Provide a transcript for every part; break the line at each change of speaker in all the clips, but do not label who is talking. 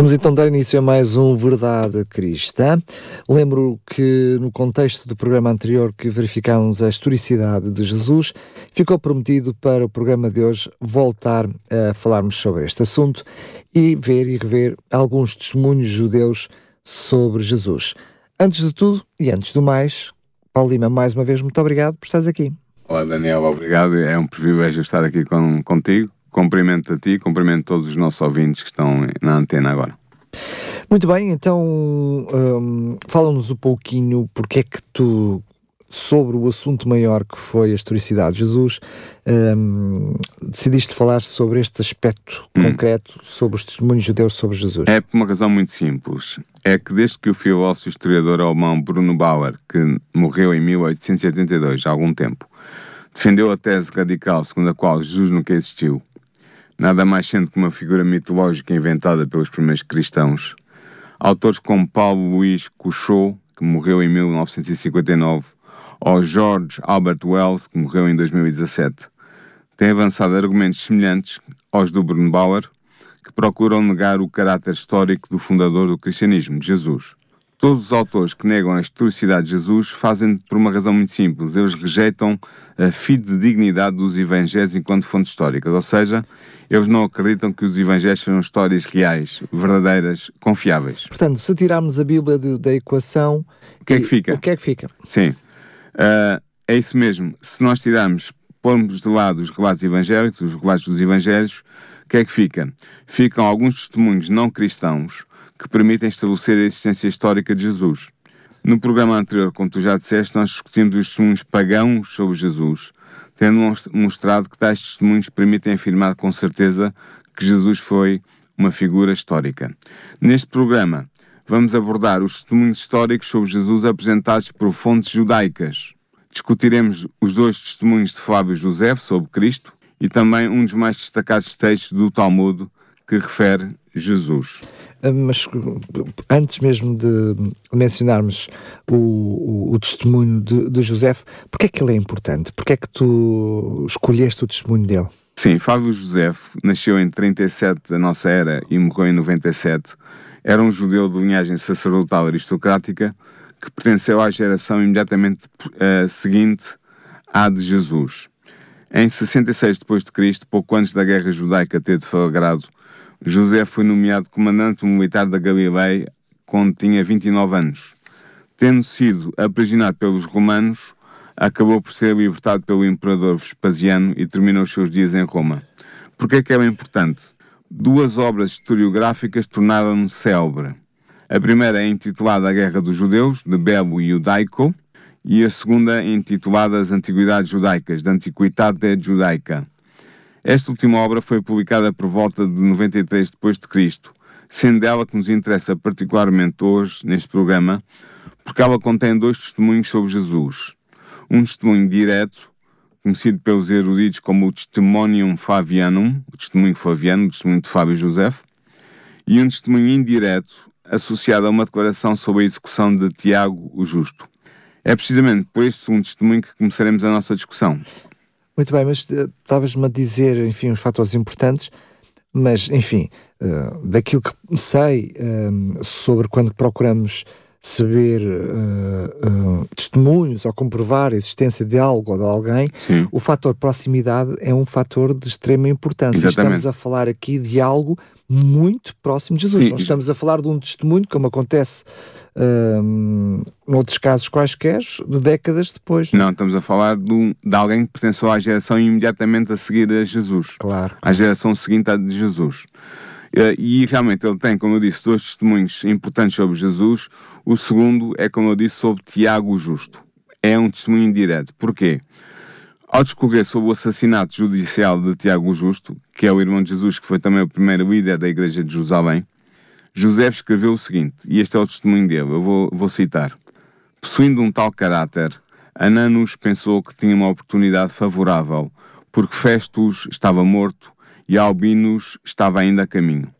Vamos então dar início a mais um Verdade Cristã. Lembro que no contexto do programa anterior que verificámos a historicidade de Jesus, ficou prometido para o programa de hoje voltar a falarmos sobre este assunto e ver e rever alguns testemunhos judeus sobre Jesus. Antes de tudo e antes do mais, Paulo Lima, mais uma vez, muito obrigado por estares aqui.
Olá Daniel, obrigado. É um privilégio estar aqui com, contigo Cumprimento a ti, cumprimento todos os nossos ouvintes que estão na antena agora.
Muito bem, então um, fala-nos um pouquinho porque é que tu, sobre o assunto maior que foi a historicidade de Jesus, um, decidiste falar sobre este aspecto hum. concreto, sobre os testemunhos judeus sobre Jesus.
É por uma razão muito simples. É que desde que o filósofo historiador alemão Bruno Bauer, que morreu em 1882, há algum tempo, defendeu a tese radical segundo a qual Jesus nunca existiu, nada mais sendo que uma figura mitológica inventada pelos primeiros cristãos. Autores como Paulo Luís Couchot, que morreu em 1959, ou George Albert Wells, que morreu em 2017, têm avançado argumentos semelhantes aos do Bruno Bauer, que procuram negar o caráter histórico do fundador do cristianismo, Jesus. Todos os autores que negam a historicidade de Jesus fazem por uma razão muito simples. Eles rejeitam a fidedignidade dos evangelhos enquanto fontes históricas, ou seja, eles não acreditam que os evangelhos sejam histórias reais, verdadeiras, confiáveis.
Portanto, se tirarmos a Bíblia do, da equação...
O que é que fica?
O que é que fica?
Sim. Uh, é isso mesmo. Se nós tirarmos, pormos de lado os relatos evangélicos, os relatos dos evangelhos, o que é que fica? Ficam alguns testemunhos não cristãos que permitem estabelecer a existência histórica de Jesus. No programa anterior, como tu já disseste, nós discutimos os testemunhos pagãos sobre Jesus, tendo mostrado que tais testemunhos permitem afirmar com certeza que Jesus foi uma figura histórica. Neste programa, vamos abordar os testemunhos históricos sobre Jesus apresentados por fontes judaicas. Discutiremos os dois testemunhos de Flávio José sobre Cristo e também um dos mais destacados textos do Talmud que refere Jesus.
Ah, mas antes mesmo de mencionarmos o, o, o testemunho de, de José, porque é que ele é importante? Porque é que tu escolheste o testemunho dele?
Sim, Fábio José nasceu em 37 da nossa era e morreu em 97. Era um judeu de linhagem sacerdotal aristocrática que pertenceu à geração imediatamente uh, seguinte à de Jesus. Em 66 d.C., pouco antes da guerra judaica ter deflagrado José foi nomeado comandante militar da Galileia quando tinha 29 anos. Tendo sido aprisionado pelos romanos, acabou por ser libertado pelo imperador Vespasiano e terminou os seus dias em Roma. Por que é que era importante? Duas obras historiográficas tornaram-no célebre. A primeira é intitulada A Guerra dos Judeus, de Belo e Judaico, e a segunda é intitulada As Antiguidades Judaicas, de Antiquitate Judaica. Esta última obra foi publicada por volta de 93 d.C., sendo ela que nos interessa particularmente hoje neste programa, porque ela contém dois testemunhos sobre Jesus. Um testemunho direto, conhecido pelos eruditos como o Testimonium Fabianum, o testemunho Fabiano, o testemunho de Fábio José, e um testemunho indireto, associado a uma declaração sobre a execução de Tiago o Justo. É precisamente por este segundo testemunho que começaremos a nossa discussão.
Muito bem, mas uh, estavas-me a dizer, enfim, os fatores importantes, mas, enfim, uh, daquilo que sei uh, sobre quando procuramos saber uh, testemunhos ou comprovar a existência de algo ou de alguém,
Sim.
o fator proximidade é um fator de extrema importância.
Exatamente.
Estamos a falar aqui de algo muito próximo de Jesus. Sim. Não estamos a falar de um testemunho, como acontece um, noutros casos quaisquer, de décadas depois.
Não, estamos a falar de, um, de alguém que pertenceu à geração imediatamente a seguir a Jesus.
Claro.
À geração seguinte à de Jesus. E realmente ele tem, como eu disse, dois testemunhos importantes sobre Jesus. O segundo é, como eu disse, sobre Tiago Justo. É um testemunho indireto. Porquê? Ao discorrer sobre o assassinato judicial de Tiago Justo, que é o irmão de Jesus, que foi também o primeiro líder da Igreja de Jerusalém, José escreveu o seguinte, e este é o testemunho dele, eu vou, vou citar. Possuindo um tal caráter, Ananus pensou que tinha uma oportunidade favorável, porque Festus estava morto e Albinus estava ainda a caminho.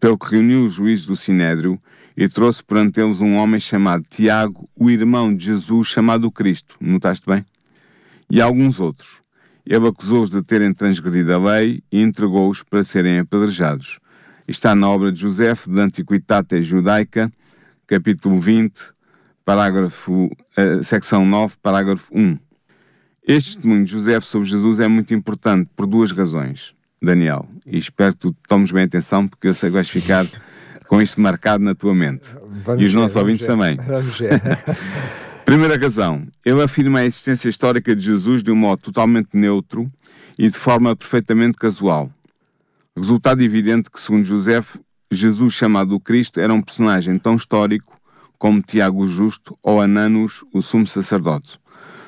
Pelo que reuniu os juízes do Sinédrio e trouxe perante eles um homem chamado Tiago, o irmão de Jesus, chamado Cristo. Notaste bem? E alguns outros. Ele acusou-os de terem transgredido a lei e entregou-os para serem apedrejados. Está na obra de José de Antiquitate Judaica, capítulo 20, parágrafo, uh, secção 9, parágrafo 1. Este testemunho de José sobre Jesus é muito importante por duas razões, Daniel, e espero que tu tomes bem atenção porque eu sei que vais ficar com isto marcado na tua mente. Vamos e os ver, nossos ouvintes ver. também. Vamos ver. Primeira razão, ele afirma a existência histórica de Jesus de um modo totalmente neutro e de forma perfeitamente casual. Resultado evidente que, segundo José, Jesus chamado o Cristo era um personagem tão histórico como Tiago o Justo ou Ananos, o sumo sacerdote.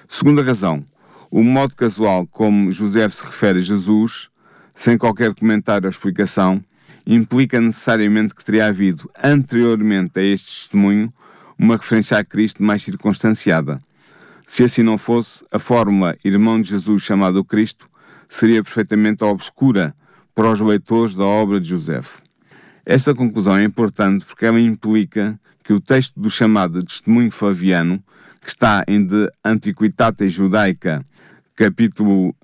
Segunda razão, o modo casual como José se refere a Jesus, sem qualquer comentário ou explicação, implica necessariamente que teria havido, anteriormente a este testemunho, uma referência a Cristo mais circunstanciada. Se assim não fosse, a fórmula irmão de Jesus chamado Cristo seria perfeitamente obscura para os leitores da obra de José. Esta conclusão é importante porque ela implica que o texto do chamado Testemunho Flaviano, que está em De Antiquitate Judaica, capítulo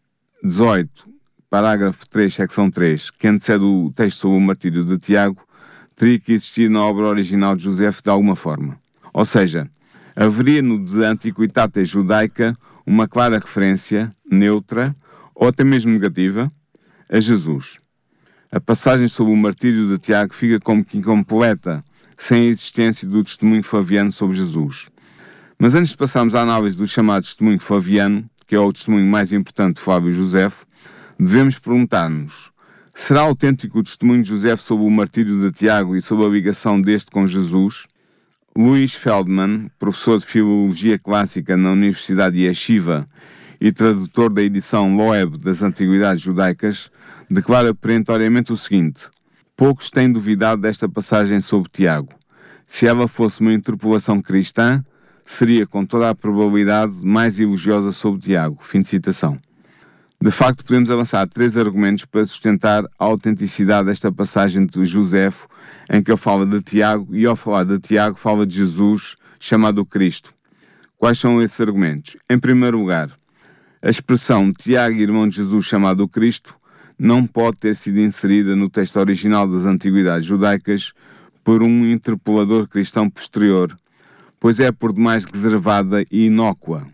18, parágrafo 3, secção 3, que antecede o texto sobre o martírio de Tiago, teria que existir na obra original de José de alguma forma. Ou seja, haveria no de Antiquitate Judaica uma clara referência, neutra, ou até mesmo negativa, a Jesus. A passagem sobre o martírio de Tiago fica como que incompleta, sem a existência do testemunho faviano sobre Jesus. Mas antes de passarmos à análise do chamado testemunho faviano, que é o testemunho mais importante de Flávio Josefo, devemos perguntar-nos: será autêntico o testemunho de José sobre o martírio de Tiago e sobre a ligação deste com Jesus? Luís Feldman, professor de Filologia Clássica na Universidade de Yeshiva e tradutor da edição Loeb das Antiguidades Judaicas, declara perentoriamente o seguinte: Poucos têm duvidado desta passagem sobre Tiago. Se ela fosse uma interpolação cristã, seria com toda a probabilidade mais elogiosa sobre Tiago. Fim de citação. De facto, podemos avançar três argumentos para sustentar a autenticidade desta passagem de Josefo, em que ele fala de Tiago, e ao falar de Tiago, fala de Jesus, chamado Cristo. Quais são esses argumentos? Em primeiro lugar, a expressão Tiago, irmão de Jesus, chamado Cristo, não pode ter sido inserida no texto original das Antiguidades Judaicas por um interpolador cristão posterior, pois é por demais reservada e inócua.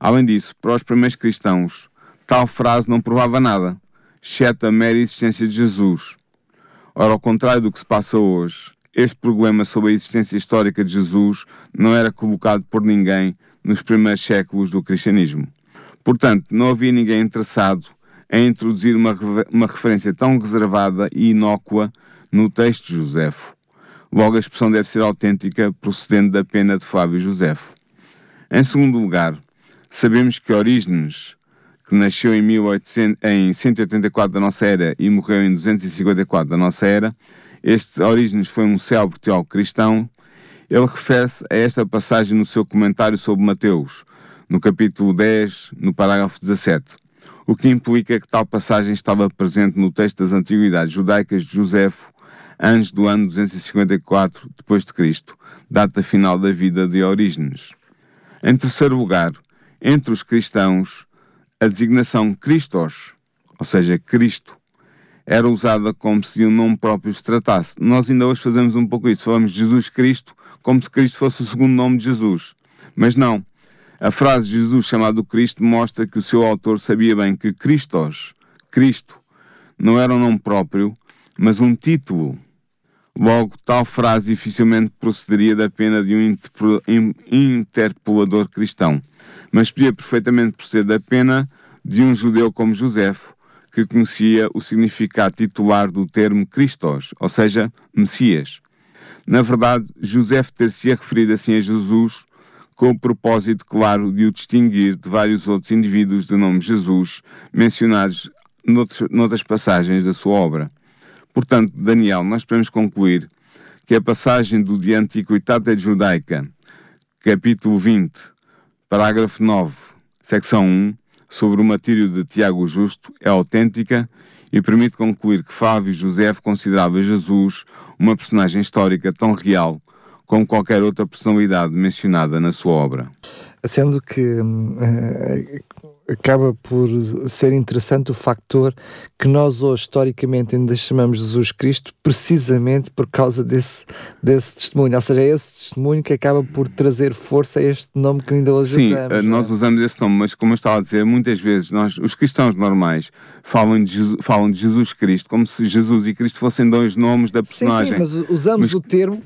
Além disso, para os primeiros cristãos, Tal frase não provava nada, exceto a mera existência de Jesus. Ora, ao contrário do que se passa hoje, este problema sobre a existência histórica de Jesus não era colocado por ninguém nos primeiros séculos do cristianismo. Portanto, não havia ninguém interessado em introduzir uma, uma referência tão reservada e inócua no texto de Josefo. Logo, a expressão deve ser autêntica, procedendo da pena de Flávio Josefo. Em segundo lugar, sabemos que Orígenes, que nasceu em, 1800, em 184 da nossa era e morreu em 254 da nossa era, este Orígenes foi um célebre teólogo cristão. Ele refere-se a esta passagem no seu comentário sobre Mateus, no capítulo 10, no parágrafo 17, o que implica que tal passagem estava presente no texto das Antiguidades Judaicas de Josefo antes do ano 254 depois de Cristo, data final da vida de Orígenes. Em terceiro lugar, entre os cristãos, a designação Christos, ou seja, Cristo, era usada como se o nome próprio se tratasse. Nós ainda hoje fazemos um pouco isso, falamos Jesus Cristo como se Cristo fosse o segundo nome de Jesus. Mas não. A frase Jesus chamado Cristo mostra que o seu autor sabia bem que Christos, Cristo, não era um nome próprio, mas um título. Logo, tal frase dificilmente procederia da pena de um interpolador cristão mas podia perfeitamente proceder da pena de um judeu como Josefo, que conhecia o significado titular do termo Christos, ou seja, Messias. Na verdade, José ter-se referido assim a Jesus com o propósito, claro, de o distinguir de vários outros indivíduos do nome Jesus mencionados noutros, noutras passagens da sua obra. Portanto, Daniel, nós podemos concluir que a passagem do De Antiquitate Judaica, capítulo 20, Parágrafo 9, secção 1, sobre o martírio de Tiago Justo é autêntica e permite concluir que Flávio José considerava Jesus uma personagem histórica tão real como qualquer outra personalidade mencionada na sua obra.
Sendo que uh, acaba por ser interessante o factor que nós hoje, historicamente, ainda chamamos Jesus Cristo precisamente por causa desse, desse testemunho. Ou seja, é esse testemunho que acaba por trazer força a este nome que ainda hoje
Sim,
usamos. Sim,
eh, nós é? usamos esse nome, mas como eu estava a dizer, muitas vezes nós, os cristãos normais falam de, Jesus, falam de Jesus Cristo como se Jesus e Cristo fossem dois nomes da personagem.
Sim, sim mas usamos mas... o termo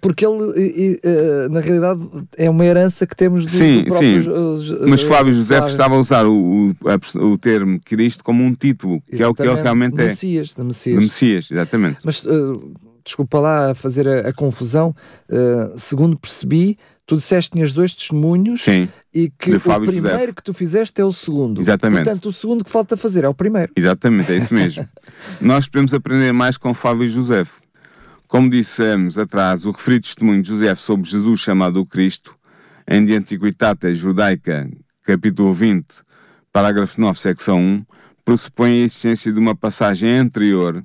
porque ele, uh, na realidade, é uma herança que temos do,
sim, sim. Mas Flávio José estava a usar o, o, o termo Cristo como um título, que é o que ele realmente
é. Messias,
de
Messias.
De Messias, exatamente.
Mas, uh, desculpa lá fazer a, a confusão, uh, segundo percebi, tu disseste que tinhas dois testemunhos
Sim,
e que o primeiro José. que tu fizeste é o segundo.
Exatamente.
Portanto, o segundo que falta fazer é o primeiro.
Exatamente, é isso mesmo. Nós podemos aprender mais com Flávio José. Como dissemos atrás, o referido testemunho de José sobre Jesus chamado o Cristo, em De Antiquitate Judaica, capítulo 20, parágrafo 9, secção 1, pressupõe a existência de uma passagem anterior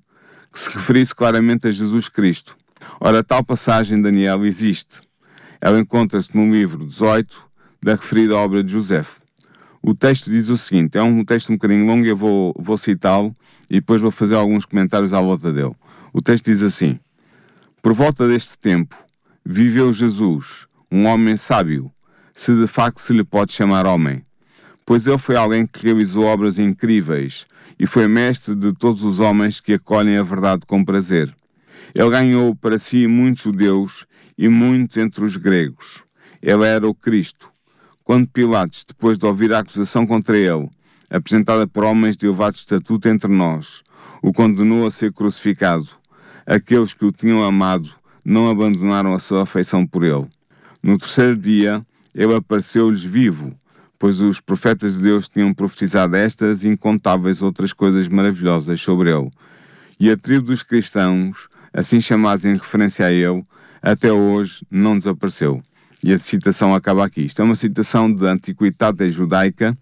que se referisse claramente a Jesus Cristo. Ora, tal passagem, Daniel, existe. Ela encontra-se no livro 18 da referida obra de José. O texto diz o seguinte: é um texto um bocadinho longo, eu vou, vou citá-lo e depois vou fazer alguns comentários à volta dele. O texto diz assim. Por volta deste tempo, viveu Jesus, um homem sábio, se de facto se lhe pode chamar homem, pois ele foi alguém que realizou obras incríveis e foi mestre de todos os homens que acolhem a verdade com prazer. Ele ganhou para si muitos judeus e muitos entre os gregos. Ele era o Cristo. Quando Pilatos, depois de ouvir a acusação contra ele, apresentada por homens de elevado estatuto entre nós, o condenou a ser crucificado, aqueles que o tinham amado não abandonaram a sua afeição por ele. No terceiro dia, ele apareceu-lhes vivo, pois os profetas de Deus tinham profetizado estas e incontáveis outras coisas maravilhosas sobre ele. E a tribo dos cristãos, assim chamados em referência a ele, até hoje não desapareceu. E a citação acaba aqui. Isto é uma citação da Antiquidade Judaica,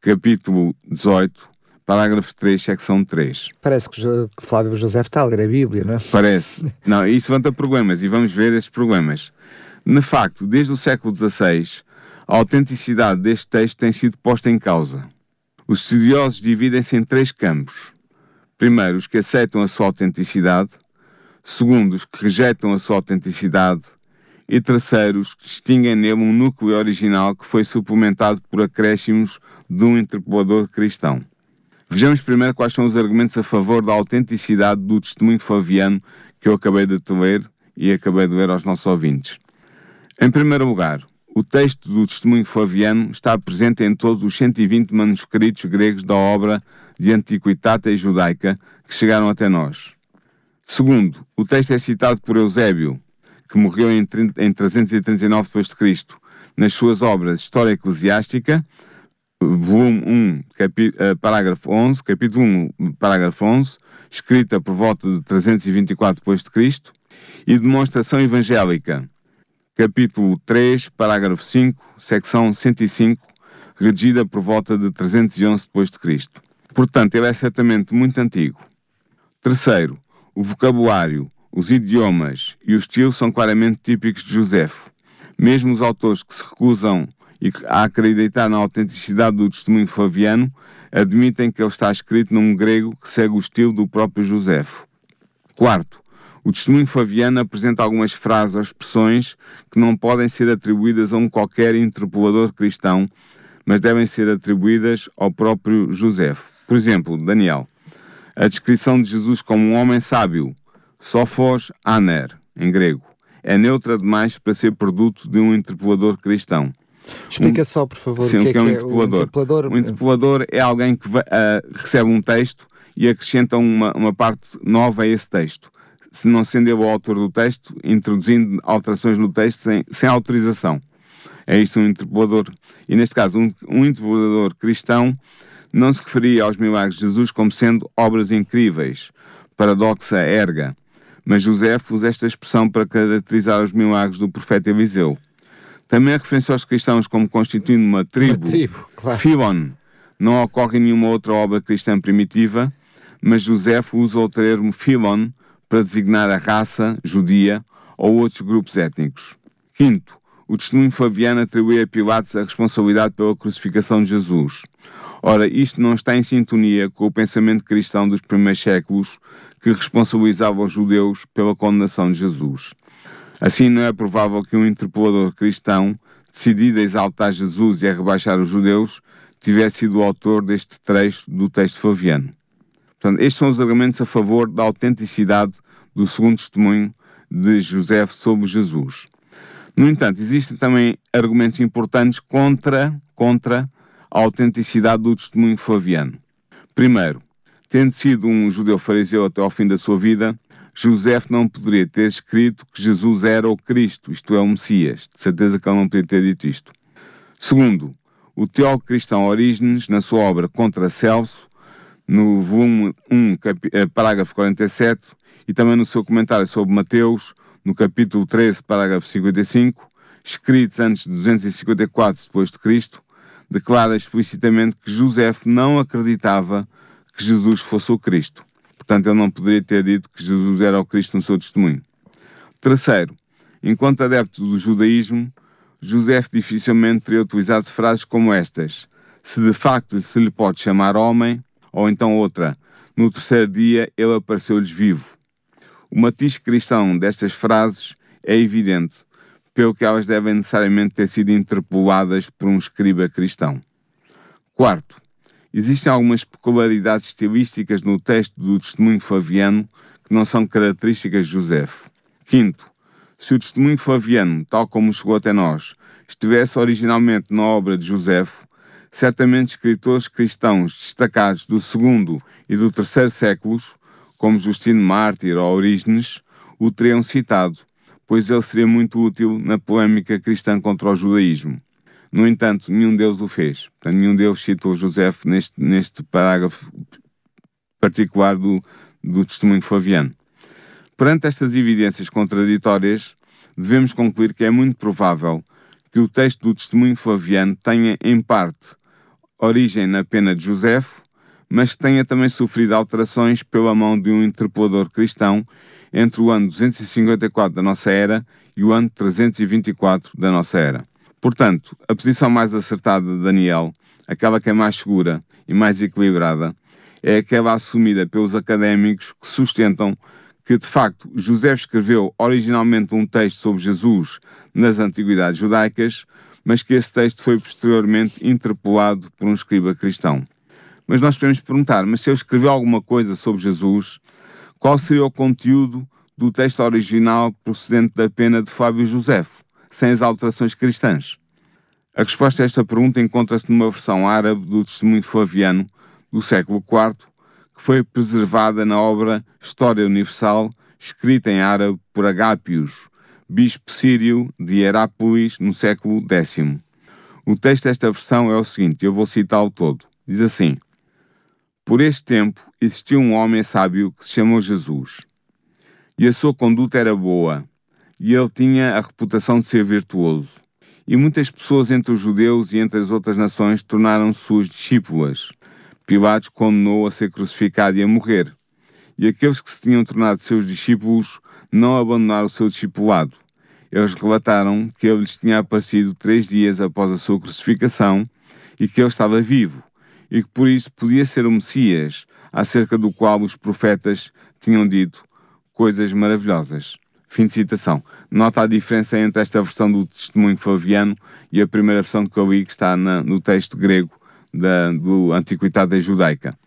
capítulo 18, Parágrafo 3, secção 3.
Parece que Flávio José está a ler a Bíblia, não é?
Parece. Não, isso levanta problemas e vamos ver esses problemas. De facto, desde o século XVI, a autenticidade deste texto tem sido posta em causa. Os estudiosos dividem-se em três campos. Primeiro, os que aceitam a sua autenticidade. Segundo, os que rejeitam a sua autenticidade. E terceiro, os que distinguem nele um núcleo original que foi suplementado por acréscimos de um interpolador cristão. Vejamos primeiro quais são os argumentos a favor da autenticidade do testemunho flaviano que eu acabei de te ler e acabei de ler aos nossos ouvintes. Em primeiro lugar, o texto do testemunho flaviano está presente em todos os 120 manuscritos gregos da obra de Antiquitata e Judaica que chegaram até nós. Segundo, o texto é citado por Eusébio, que morreu em, 339 d.C., nas suas obras História Eclesiástica, volume 1, capi, uh, parágrafo 11, capítulo 1, parágrafo 11, escrita por volta de 324 d.C., e Demonstração Evangélica, capítulo 3, parágrafo 5, secção 105, redigida por volta de 311 d.C. Portanto, ele é certamente muito antigo. Terceiro, o vocabulário, os idiomas e o estilo são claramente típicos de Josefo. Mesmo os autores que se recusam e a acreditar na autenticidade do testemunho flaviano, admitem que ele está escrito num grego que segue o estilo do próprio Josefo. Quarto, o testemunho flaviano apresenta algumas frases ou expressões que não podem ser atribuídas a um qualquer interpolador cristão, mas devem ser atribuídas ao próprio Josefo. Por exemplo, Daniel. A descrição de Jesus como um homem sábio, sofos aner, em grego, é neutra demais para ser produto de um interpolador cristão.
Explica um, só, por favor,
sim,
o que, é, que é,
um
interpolador.
O interpolador, interpolador é alguém que uh, recebe um texto e acrescenta uma, uma parte nova a esse texto, se não sendo ele o autor do texto, introduzindo alterações no texto sem, sem autorização. É isso um interpolador. E neste caso, um, um interpolador cristão não se referia aos milagres de Jesus como sendo obras incríveis, paradoxa erga, mas José usa esta expressão para caracterizar os milagres do profeta Eliseu. Também é referência aos cristãos como constituindo uma tribo,
uma tribo claro.
Filon, Não ocorre em nenhuma outra obra cristã primitiva, mas José usa o termo Philon para designar a raça judia ou outros grupos étnicos. Quinto, o testemunho Fabiano atribui a Pilatos a responsabilidade pela crucificação de Jesus. Ora, isto não está em sintonia com o pensamento cristão dos primeiros séculos que responsabilizava os judeus pela condenação de Jesus. Assim, não é provável que um interpelador cristão, decidido a exaltar Jesus e a rebaixar os judeus, tivesse sido o autor deste trecho do texto faviano. Portanto, estes são os argumentos a favor da autenticidade do segundo testemunho de José sobre Jesus. No entanto, existem também argumentos importantes contra, contra a autenticidade do testemunho flaviano. Primeiro, tendo sido um judeu fariseu até ao fim da sua vida, José não poderia ter escrito que Jesus era o Cristo, isto é, o Messias. De certeza que ele não poderia ter dito isto. Segundo, o teólogo cristão Orígenes, na sua obra Contra Celso, no volume 1, eh, parágrafo 47, e também no seu comentário sobre Mateus, no capítulo 13, parágrafo 55, escritos antes de 254 depois de Cristo, declara explicitamente que José não acreditava que Jesus fosse o Cristo. Portanto, ele não poderia ter dito que Jesus era o Cristo no seu testemunho. Terceiro, enquanto adepto do judaísmo, José dificilmente teria utilizado frases como estas: se de facto se lhe pode chamar homem, ou então outra, no terceiro dia ele apareceu-lhes vivo. O matiz cristão destas frases é evidente, pelo que elas devem necessariamente ter sido interpoladas por um escriba cristão. Quarto, existem algumas peculiaridades estilísticas no texto do testemunho Flaviano que não são características de Josefo. Quinto, se o testemunho Flaviano, tal como chegou até nós, estivesse originalmente na obra de Josefo, certamente escritores cristãos destacados do segundo e do terceiro séculos como Justino Mártir ou Orígenes, o teriam citado, pois ele seria muito útil na polémica cristã contra o judaísmo. No entanto, nenhum deles o fez. Portanto, nenhum deles citou José neste, neste parágrafo particular do, do testemunho Flaviano. Perante estas evidências contraditórias, devemos concluir que é muito provável que o texto do testemunho Flaviano tenha, em parte, origem na pena de Josefo mas que tenha também sofrido alterações pela mão de um interpelador cristão entre o ano 254 da nossa era e o ano 324 da nossa era. Portanto, a posição mais acertada de Daniel, aquela que é mais segura e mais equilibrada, é aquela assumida pelos académicos que sustentam que, de facto, José escreveu originalmente um texto sobre Jesus nas antiguidades judaicas, mas que esse texto foi posteriormente interpolado por um escriba cristão. Mas nós podemos perguntar: mas se eu escrever alguma coisa sobre Jesus, qual seria o conteúdo do texto original procedente da pena de Fábio Josefo, sem as alterações cristãs? A resposta a esta pergunta encontra-se numa versão árabe do Testemunho Flaviano do século IV, que foi preservada na obra História Universal, escrita em árabe por Agápios, bispo sírio de Herápolis, no século X. O texto desta versão é o seguinte, eu vou citá-lo todo. Diz assim: por este tempo existiu um homem sábio que se chamou Jesus. E a sua conduta era boa, e ele tinha a reputação de ser virtuoso. E muitas pessoas entre os judeus e entre as outras nações tornaram-se suas discípulas. Pilatos condenou a ser crucificado e a morrer. E aqueles que se tinham tornado seus discípulos não abandonaram o seu discipulado. Eles relataram que ele lhes tinha aparecido três dias após a sua crucificação e que ele estava vivo e que por isso podia ser o Messias, acerca do qual os profetas tinham dito coisas maravilhosas. Fim de citação. Nota a diferença entre esta versão do testemunho flaviano e a primeira versão que eu li, que está na, no texto grego da, do Antiquidade Judaica.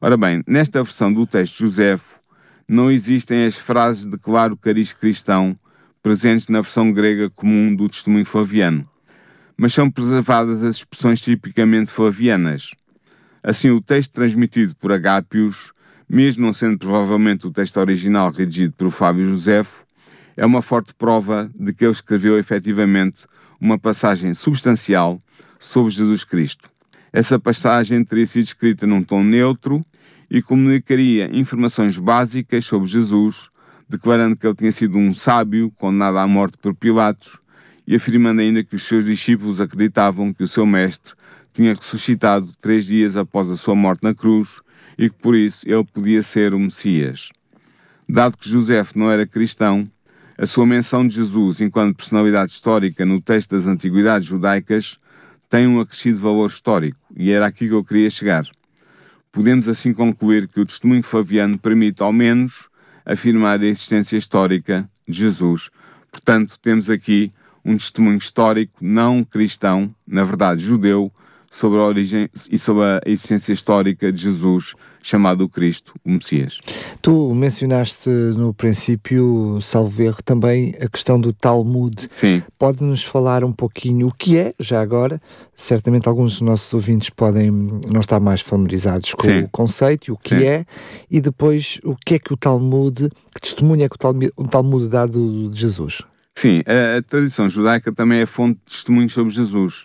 Ora bem, nesta versão do texto Josefo, não existem as frases de claro cariz cristão presentes na versão grega comum do testemunho flaviano, mas são preservadas as expressões tipicamente flavianas. Assim, o texto transmitido por Agápios, mesmo não sendo provavelmente o texto original redigido por Fábio Josefo, é uma forte prova de que ele escreveu efetivamente uma passagem substancial sobre Jesus Cristo. Essa passagem teria sido escrita num tom neutro e comunicaria informações básicas sobre Jesus, declarando que ele tinha sido um sábio condenado à morte por Pilatos e afirmando ainda que os seus discípulos acreditavam que o seu mestre tinha ressuscitado três dias após a sua morte na cruz e que por isso ele podia ser o Messias. Dado que José não era cristão, a sua menção de Jesus enquanto personalidade histórica no texto das antiguidades judaicas tem um acrescido valor histórico e era aqui que eu queria chegar. Podemos assim concluir que o testemunho faviano permite, ao menos, afirmar a existência histórica de Jesus. Portanto, temos aqui um testemunho histórico não cristão, na verdade judeu, sobre a origem e sobre a existência histórica de Jesus, chamado Cristo, o Messias.
Tu mencionaste no princípio, salvo erro, também a questão do Talmud.
Sim.
Pode-nos falar um pouquinho o que é, já agora? Certamente alguns dos nossos ouvintes podem não estar mais familiarizados com Sim. o conceito e o que Sim. é, e depois o que é que o Talmud, que testemunho é que o Talmud, dá de Jesus?
Sim, a, a tradição judaica também é fonte de testemunhos sobre Jesus.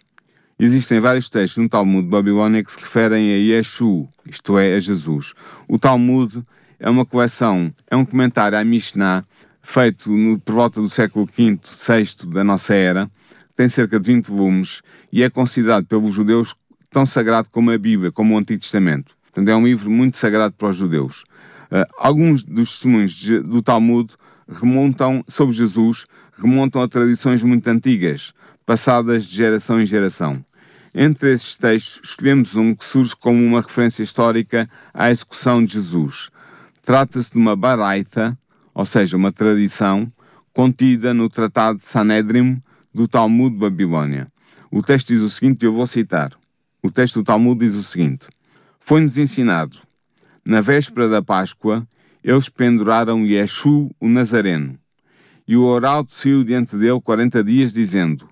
Existem vários textos no Talmud babilónia que se referem a Yeshu, isto é, a Jesus. O Talmud é uma coleção, é um comentário à Mishnah, feito no, por volta do século V, VI da nossa era, tem cerca de 20 volumes e é considerado pelos judeus tão sagrado como a Bíblia, como o Antigo Testamento. Portanto, é um livro muito sagrado para os judeus. Uh, alguns dos testemunhos de, do Talmud remontam, sobre Jesus, remontam a tradições muito antigas, passadas de geração em geração. Entre esses textos, escolhemos um que surge como uma referência histórica à execução de Jesus. Trata-se de uma baraita, ou seja, uma tradição, contida no Tratado de Sanedrim do Talmud de Babilônia. O texto diz o seguinte, eu vou citar. O texto do Talmud diz o seguinte: Foi-nos ensinado, na véspera da Páscoa, eles penduraram Yeshu, o Nazareno, e o oral saiu diante dele quarenta dias, dizendo: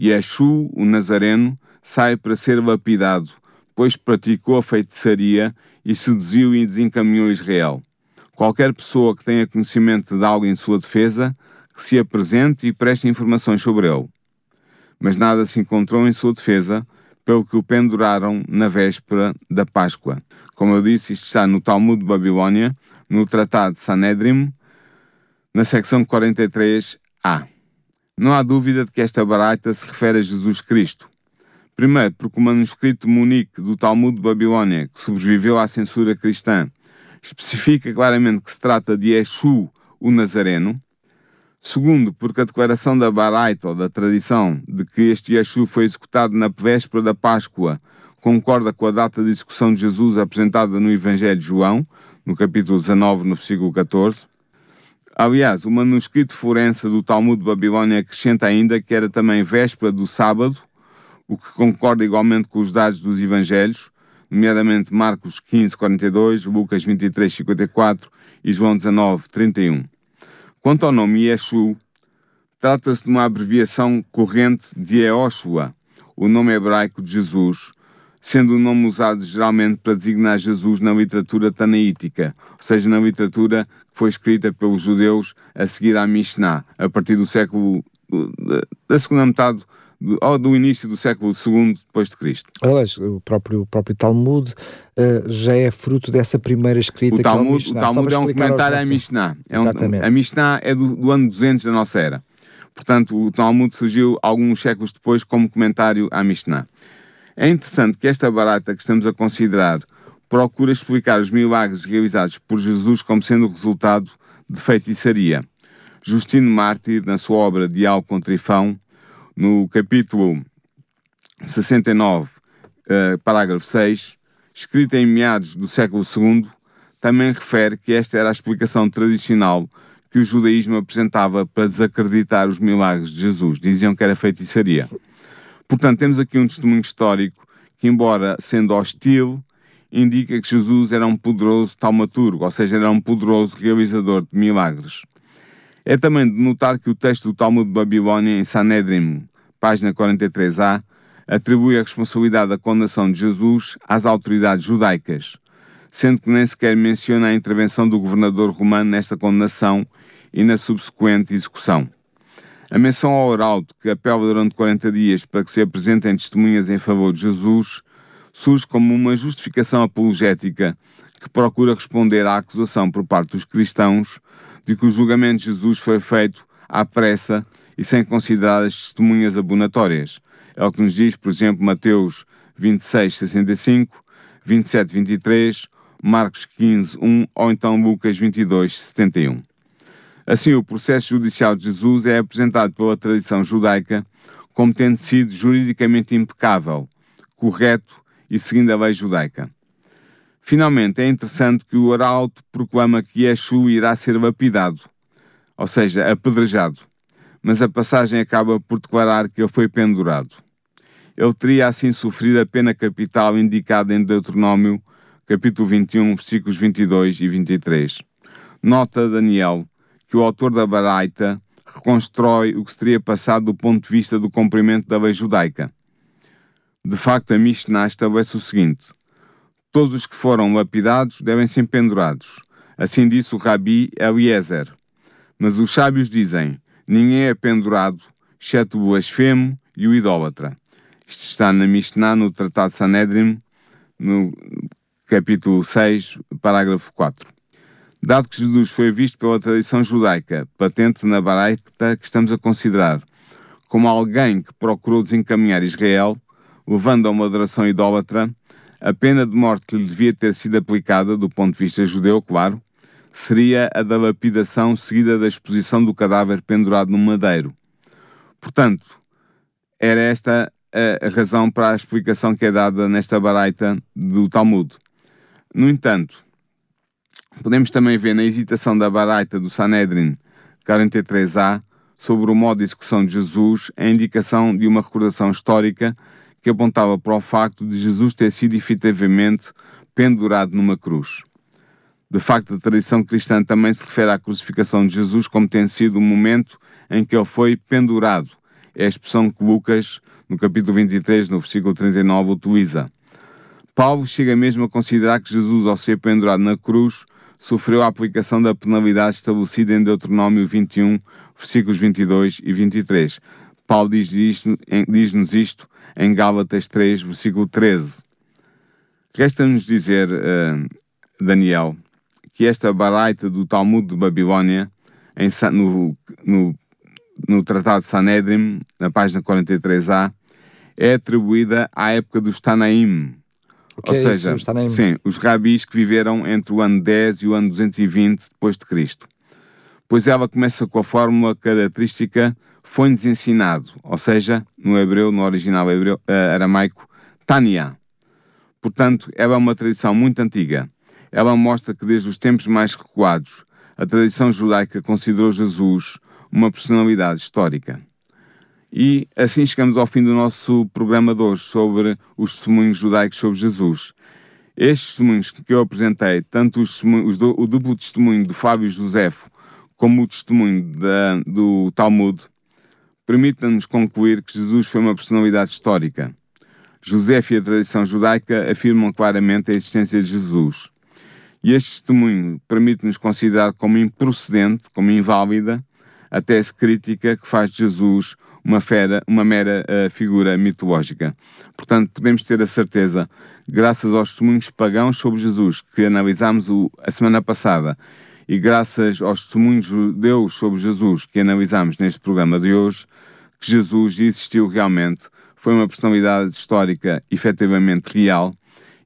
Yeshu, o Nazareno, sai para ser lapidado, pois praticou a feitiçaria e seduziu e desencaminhou Israel. Qualquer pessoa que tenha conhecimento de algo em sua defesa, que se apresente e preste informações sobre ele. Mas nada se encontrou em sua defesa, pelo que o penduraram na véspera da Páscoa. Como eu disse, isto está no Talmud de Babilônia, no Tratado de Sanedrim, na secção 43a. Não há dúvida de que esta baraita se refere a Jesus Cristo. Primeiro, porque o manuscrito Munique do Talmud de Babilônia, que sobreviveu à censura cristã, especifica claramente que se trata de Exu, o Nazareno. Segundo, porque a declaração da Baraita, ou da tradição, de que este Yeshu foi executado na véspera da Páscoa, concorda com a data de execução de Jesus apresentada no Evangelho de João, no capítulo 19, no versículo 14. Aliás, o manuscrito forense do Talmud de Babilônia acrescenta ainda que era também véspera do sábado, o que concorda igualmente com os dados dos Evangelhos, nomeadamente Marcos 15, 42, Lucas 23, 54 e João 19, 31. Quanto ao nome Yeshu, trata-se de uma abreviação corrente de Eoshua, o nome hebraico de Jesus, sendo o nome usado geralmente para designar Jesus na literatura tanaítica, ou seja, na literatura foi escrita pelos judeus a seguir à Mishnah, a partir do século da segunda metade do, do início do século II depois de Cristo.
Aliás, o próprio, o próprio Talmud uh, já é fruto dessa primeira escrita
o Talmud, que é o, o Talmud é um comentário à Mishnah. É um, a Mishnah é do, do ano 200 da nossa era. Portanto, o Talmud surgiu alguns séculos depois como comentário à Mishnah. É interessante que esta barata que estamos a considerar procura explicar os milagres realizados por Jesus como sendo o resultado de feitiçaria. Justino Mártir, na sua obra Diálogo com Trifão, no capítulo 69, uh, eh, parágrafo 6, escrita em meados do século II, também refere que esta era a explicação tradicional que o judaísmo apresentava para desacreditar os milagres de Jesus. Diziam que era feitiçaria. Portanto, temos aqui um testemunho histórico que, embora sendo hostil, indica que Jesus era um poderoso taumaturgo, ou seja, era um poderoso realizador de milagres. É também de notar que o texto do Talmud de Babilônia, em Sanedrim, página 43a, atribui a responsabilidade da condenação de Jesus às autoridades judaicas, sendo que nem sequer menciona a intervenção do governador romano nesta condenação e na subsequente execução. A menção ao de que apela durante 40 dias para que se apresentem testemunhas em favor de Jesus surge como uma justificação apologética que procura responder à acusação por parte dos cristãos de que o julgamento de Jesus foi feito à pressa e sem considerar as testemunhas abonatórias. É o que nos diz, por exemplo, Mateus 26, 65, 27, 23, Marcos 15, 1 ou então Lucas 22, 71. Assim, o processo judicial de Jesus é apresentado pela tradição judaica como tendo sido juridicamente impecável, correto e seguindo a lei judaica. Finalmente, é interessante que o arauto proclama que Yeshua irá ser lapidado, ou seja, apedrejado, mas a passagem acaba por declarar que ele foi pendurado. Ele teria assim sofrido a pena capital indicada em Deuteronômio, capítulo 21, versículos 22 e 23. Nota Daniel que o autor da Baraita reconstrói o que se teria passado do ponto de vista do cumprimento da lei judaica. De facto, a Mishnah estabelece o seguinte: Todos os que foram lapidados devem ser pendurados. Assim disse o Rabi Eliezer. Mas os sábios dizem: ninguém é pendurado, exceto o blasfemo e o idólatra. Isto está na Mishnah, no Tratado Sanedrim, no capítulo 6, parágrafo 4. Dado que Jesus foi visto pela tradição judaica, patente na Baraita que estamos a considerar, como alguém que procurou desencaminhar Israel, levando a uma adoração idólatra, a pena de morte que lhe devia ter sido aplicada, do ponto de vista judeu, claro, seria a da lapidação seguida da exposição do cadáver pendurado no madeiro. Portanto, era esta a razão para a explicação que é dada nesta baraita do Talmud. No entanto, podemos também ver na hesitação da baraita do Sanedrin 43a sobre o modo de execução de Jesus a indicação de uma recordação histórica que apontava para o facto de Jesus ter sido efetivamente pendurado numa cruz. De facto, a tradição cristã também se refere à crucificação de Jesus como tendo sido o momento em que ele foi pendurado. É a expressão que Lucas, no capítulo 23, no versículo 39, utiliza. Paulo chega mesmo a considerar que Jesus, ao ser pendurado na cruz, sofreu a aplicação da penalidade estabelecida em Deuteronômio 21, versículos 22 e 23. Paulo diz-nos diz isto em Gálatas 3, versículo 13. Resta-nos dizer, uh, Daniel, que esta baraita do Talmud de Babilônia, em, no, no, no Tratado de Sanedrim, na página 43a, é atribuída à época dos Tanaim.
Ou é seja,
isso, os sim, os rabis que viveram entre o ano 10 e o ano 220 depois de Cristo. Pois ela começa com a fórmula característica foi-nos ensinado, ou seja, no hebreu, no original hebreu, uh, aramaico, Tania. Portanto, ela é uma tradição muito antiga. Ela mostra que desde os tempos mais recuados, a tradição judaica considerou Jesus uma personalidade histórica. E assim chegamos ao fim do nosso programa de hoje sobre os testemunhos judaicos sobre Jesus. Estes testemunhos que eu apresentei, tanto os os o duplo testemunho do Fábio Josefo como o testemunho da, do Talmud, permitem-nos concluir que Jesus foi uma personalidade histórica. José e a tradição judaica afirmam claramente a existência de Jesus. E este testemunho permite-nos considerar como improcedente, como inválida, a tese crítica que faz de Jesus uma, fera, uma mera uh, figura mitológica. Portanto, podemos ter a certeza, graças aos testemunhos pagãos sobre Jesus, que analisámos o, a semana passada, e graças aos testemunhos judeus sobre Jesus, que analisámos neste programa de hoje, que Jesus existiu realmente, foi uma personalidade histórica efetivamente real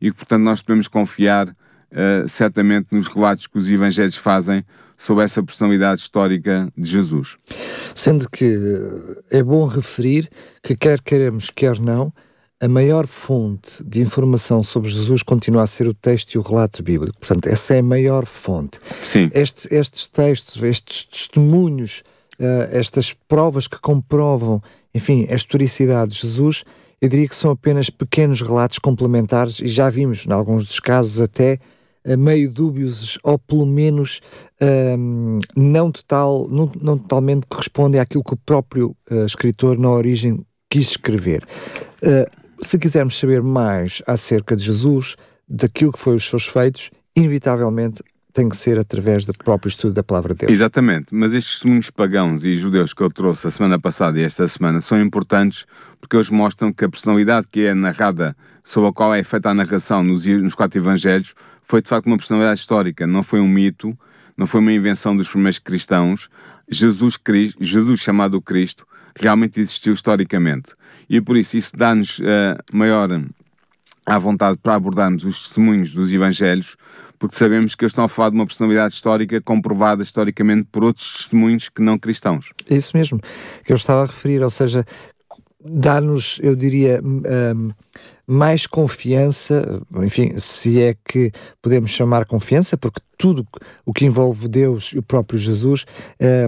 e que, portanto, nós podemos confiar uh, certamente nos relatos que os evangelhos fazem sobre essa personalidade histórica de Jesus.
Sendo que é bom referir que, quer queremos, quer não, a maior fonte de informação sobre Jesus continua a ser o texto e o relato bíblico. Portanto, essa é a maior fonte.
Sim.
Estes, estes textos, estes testemunhos, uh, estas provas que comprovam, enfim, a historicidade de Jesus, eu diria que são apenas pequenos relatos complementares e já vimos, em alguns dos casos, até meio dúbios ou pelo menos um, não, total, não, não, totalmente correspondem àquilo que o próprio uh, escritor na origem quis escrever. Uh, se quisermos saber mais acerca de Jesus, daquilo que foi os seus feitos, inevitavelmente tem que ser através do próprio estudo da palavra de Deus.
Exatamente, mas estes testemunhos pagãos e judeus que eu trouxe a semana passada e esta semana são importantes porque eles mostram que a personalidade que é narrada, sobre a qual é feita a narração nos, nos quatro evangelhos, foi de facto uma personalidade histórica, não foi um mito, não foi uma invenção dos primeiros cristãos. Jesus, Cristo, Jesus chamado Cristo realmente existiu historicamente. E por isso isso dá-nos uh, maior à vontade para abordarmos os testemunhos dos Evangelhos, porque sabemos que eles estão a falar de uma personalidade histórica comprovada historicamente por outros testemunhos que não cristãos.
É isso mesmo que eu estava a referir, ou seja, dá-nos, eu diria, um, mais confiança, enfim, se é que podemos chamar confiança, porque tudo o que envolve Deus e o próprio Jesus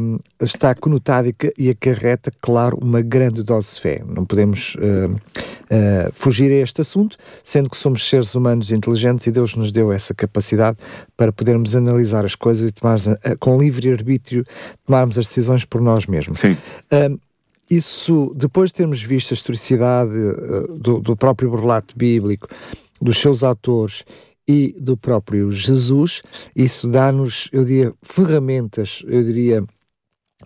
um, está conotado e, acarreta, claro, uma grande dose de fé. Não podemos uh, uh, fugir a este assunto, sendo que somos seres humanos inteligentes e Deus nos deu essa capacidade para podermos analisar as coisas e tomar, com livre arbítrio tomarmos as decisões por nós mesmos.
Sim.
Um, isso, depois de termos visto a historicidade uh, do, do, próprio relato bíblico, dos seus autores e do próprio Jesus, isso dá-nos, eu diria, ferramentas, eu diria,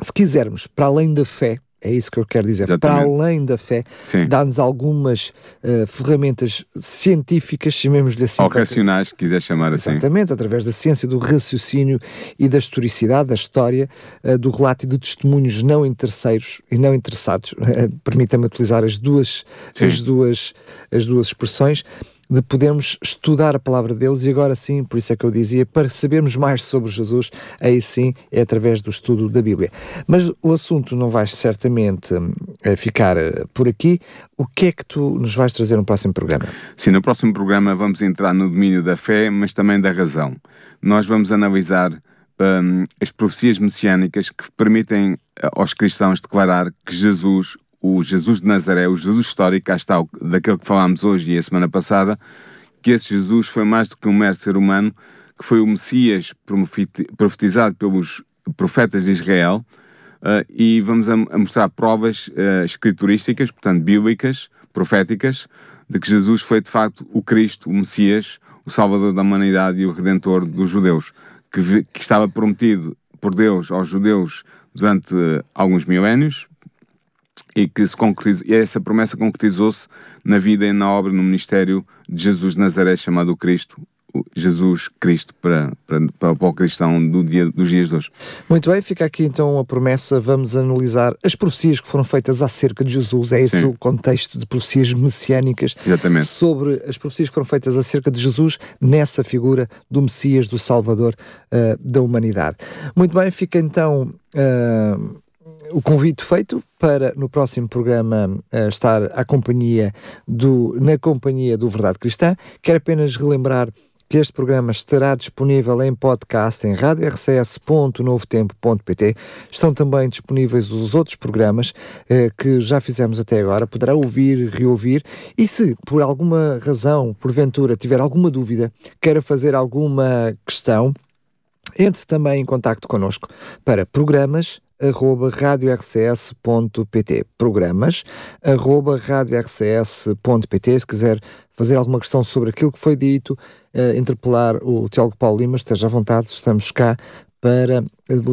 se quisermos, para além da fé, é isso que eu quero dizer. Exatamente. Para além da fé, dá-nos algumas uh, ferramentas científicas, chamemos-lhe assim.
Ou racionais, se quiser chamar
assim. Exatamente, através da ciência do raciocínio e da historicidade, da história, uh, do relato e de testemunhos não interesseiros e não interessados. Uh, Permita-me utilizar as duas, as, duas, as duas expressões de podermos estudar a palavra de Deus e agora sim, por isso é que eu dizia, para sabermos mais sobre Jesus, aí sim é através do estudo da Bíblia. Mas o assunto não vai certamente uh, ficar uh, por aqui. O que é que tu nos vais trazer no próximo programa?
Sim, no próximo programa vamos entrar no domínio da fé, mas também da razão. Nós vamos analisar um, as profecias messiânicas que permitem eh, aos cristãos declarar que Jesus, o Jesus de Nazaré, o Jesus histórico, cá está, daquele que falámos hoje e a semana passada, que esse Jesus foi mais do que um mero ser humano, que foi o Messias profetizado pelos profetas de Israel, uh, e vamos a, mostrar provas uh, escriturísticas, portanto bíblicas, proféticas, de que Jesus foi de facto o Cristo, o Messias, o Salvador da humanidade e o Redentor dos judeus, que, estava prometido por Deus aos judeus durante uh, alguns milénios, e que se concretizou, e essa promessa concretizou-se na vida e na obra, no ministério de Jesus de Nazaré, chamado Cristo, Jesus Cristo para, para, para, o cristão do dia, dos dias de hoje.
Muito bem, fica aqui então a promessa. Vamos analisar as profecias que foram feitas acerca de Jesus. É esse Sim. o contexto de profecias messiânicas
Exatamente.
sobre as profecias que foram feitas acerca de Jesus nessa figura do Messias, do Salvador uh, da humanidade. Muito bem, fica então. Uh, o convite feito para no próximo programa uh, estar à companhia do, na companhia do Verdade Cristã. Quero apenas relembrar que este programa estará disponível em podcast em radiorcs.novotempo.pt. Estão também disponíveis os outros programas eh, que já fizemos até agora. Poderá ouvir, reouvir. E se por alguma razão, porventura, tiver alguma dúvida, queira fazer alguma questão, entre também em contato connosco para programas arroba radiorcs.pt programas arroba radiorcs.pt se quiser fazer alguma questão sobre aquilo que foi dito uh, interpelar o Teólogo Paulo Lima esteja à vontade, estamos cá para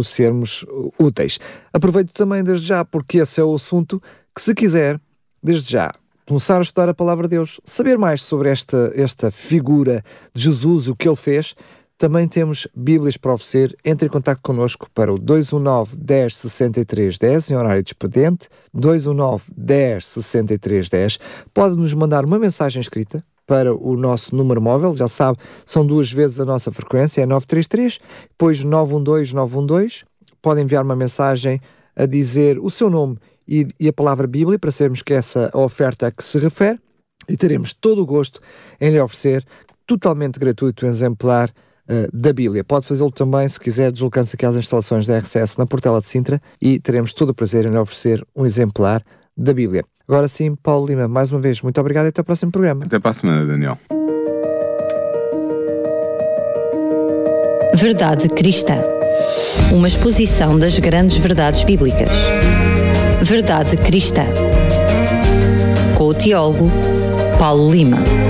sermos úteis. Aproveito também desde já, porque esse é o assunto que se quiser, desde já, começar a estudar a Palavra de Deus, saber mais sobre esta, esta figura de Jesus, o que ele fez, também temos Bíblias para oferecer. Entre em contato connosco para o 219 10 63 10 em horário de expediente. 219 10 63 10. Pode nos mandar uma mensagem escrita para o nosso número móvel, já sabe, são duas vezes a nossa frequência, é 933, depois 912 912. Pode enviar uma mensagem a dizer o seu nome e, e a palavra Bíblia para sabermos que essa é a oferta a que se refere e teremos todo o gosto em lhe oferecer totalmente gratuito, exemplar uh, da Bíblia. Pode fazê-lo também, se quiser, deslocando-se aqui às instalações da RCS na Portela de Sintra e teremos todo o prazer em lhe oferecer um exemplar da Bíblia. Agora sim, Paulo Lima, mais uma vez, muito obrigado e até ao próximo programa.
Até para a semana, Daniel.
Verdade Cristã. Uma exposição das grandes verdades bíblicas. Verdade Cristã. Com o teólogo Paulo Lima.